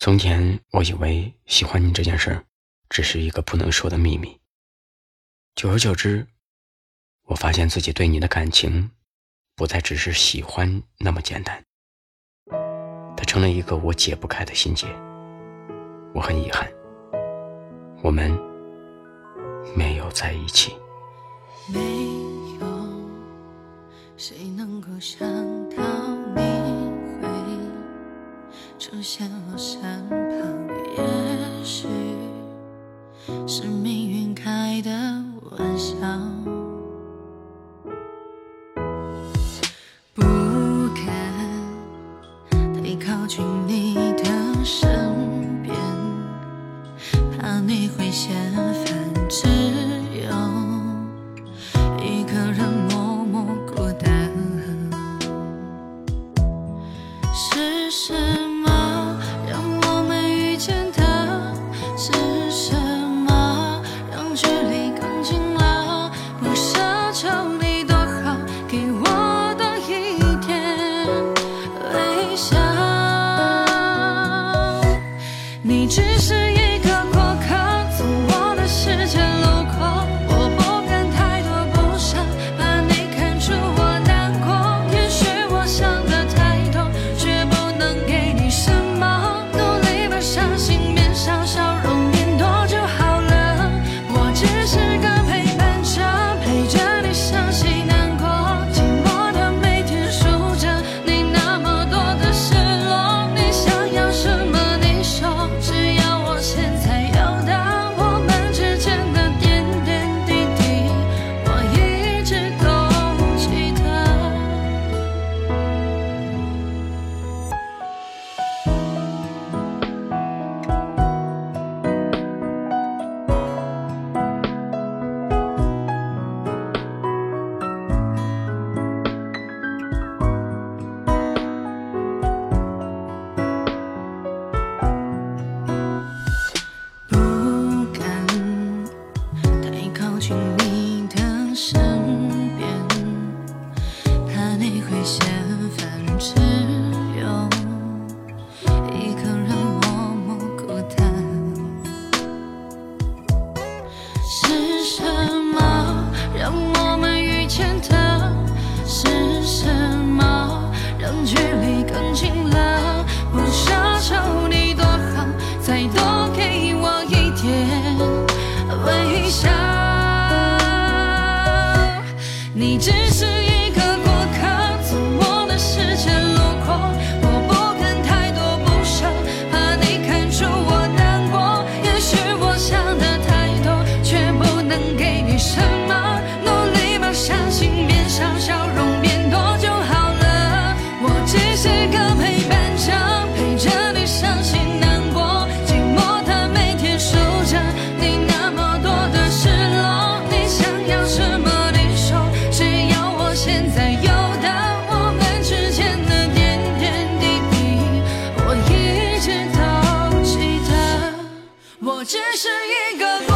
从前我以为喜欢你这件事儿，只是一个不能说的秘密。久而久之，我发现自己对你的感情，不再只是喜欢那么简单。它成了一个我解不开的心结。我很遗憾，我们没有在一起。没有谁能够想出现我身旁，也许是命运开的玩笑。不敢太靠近你的身身边，怕你会嫌烦。只有一个人默默孤单。是什么让我们遇见的？是什么让距离更近了？不奢求你多好，再多给我一点微笑。你只是我只是一个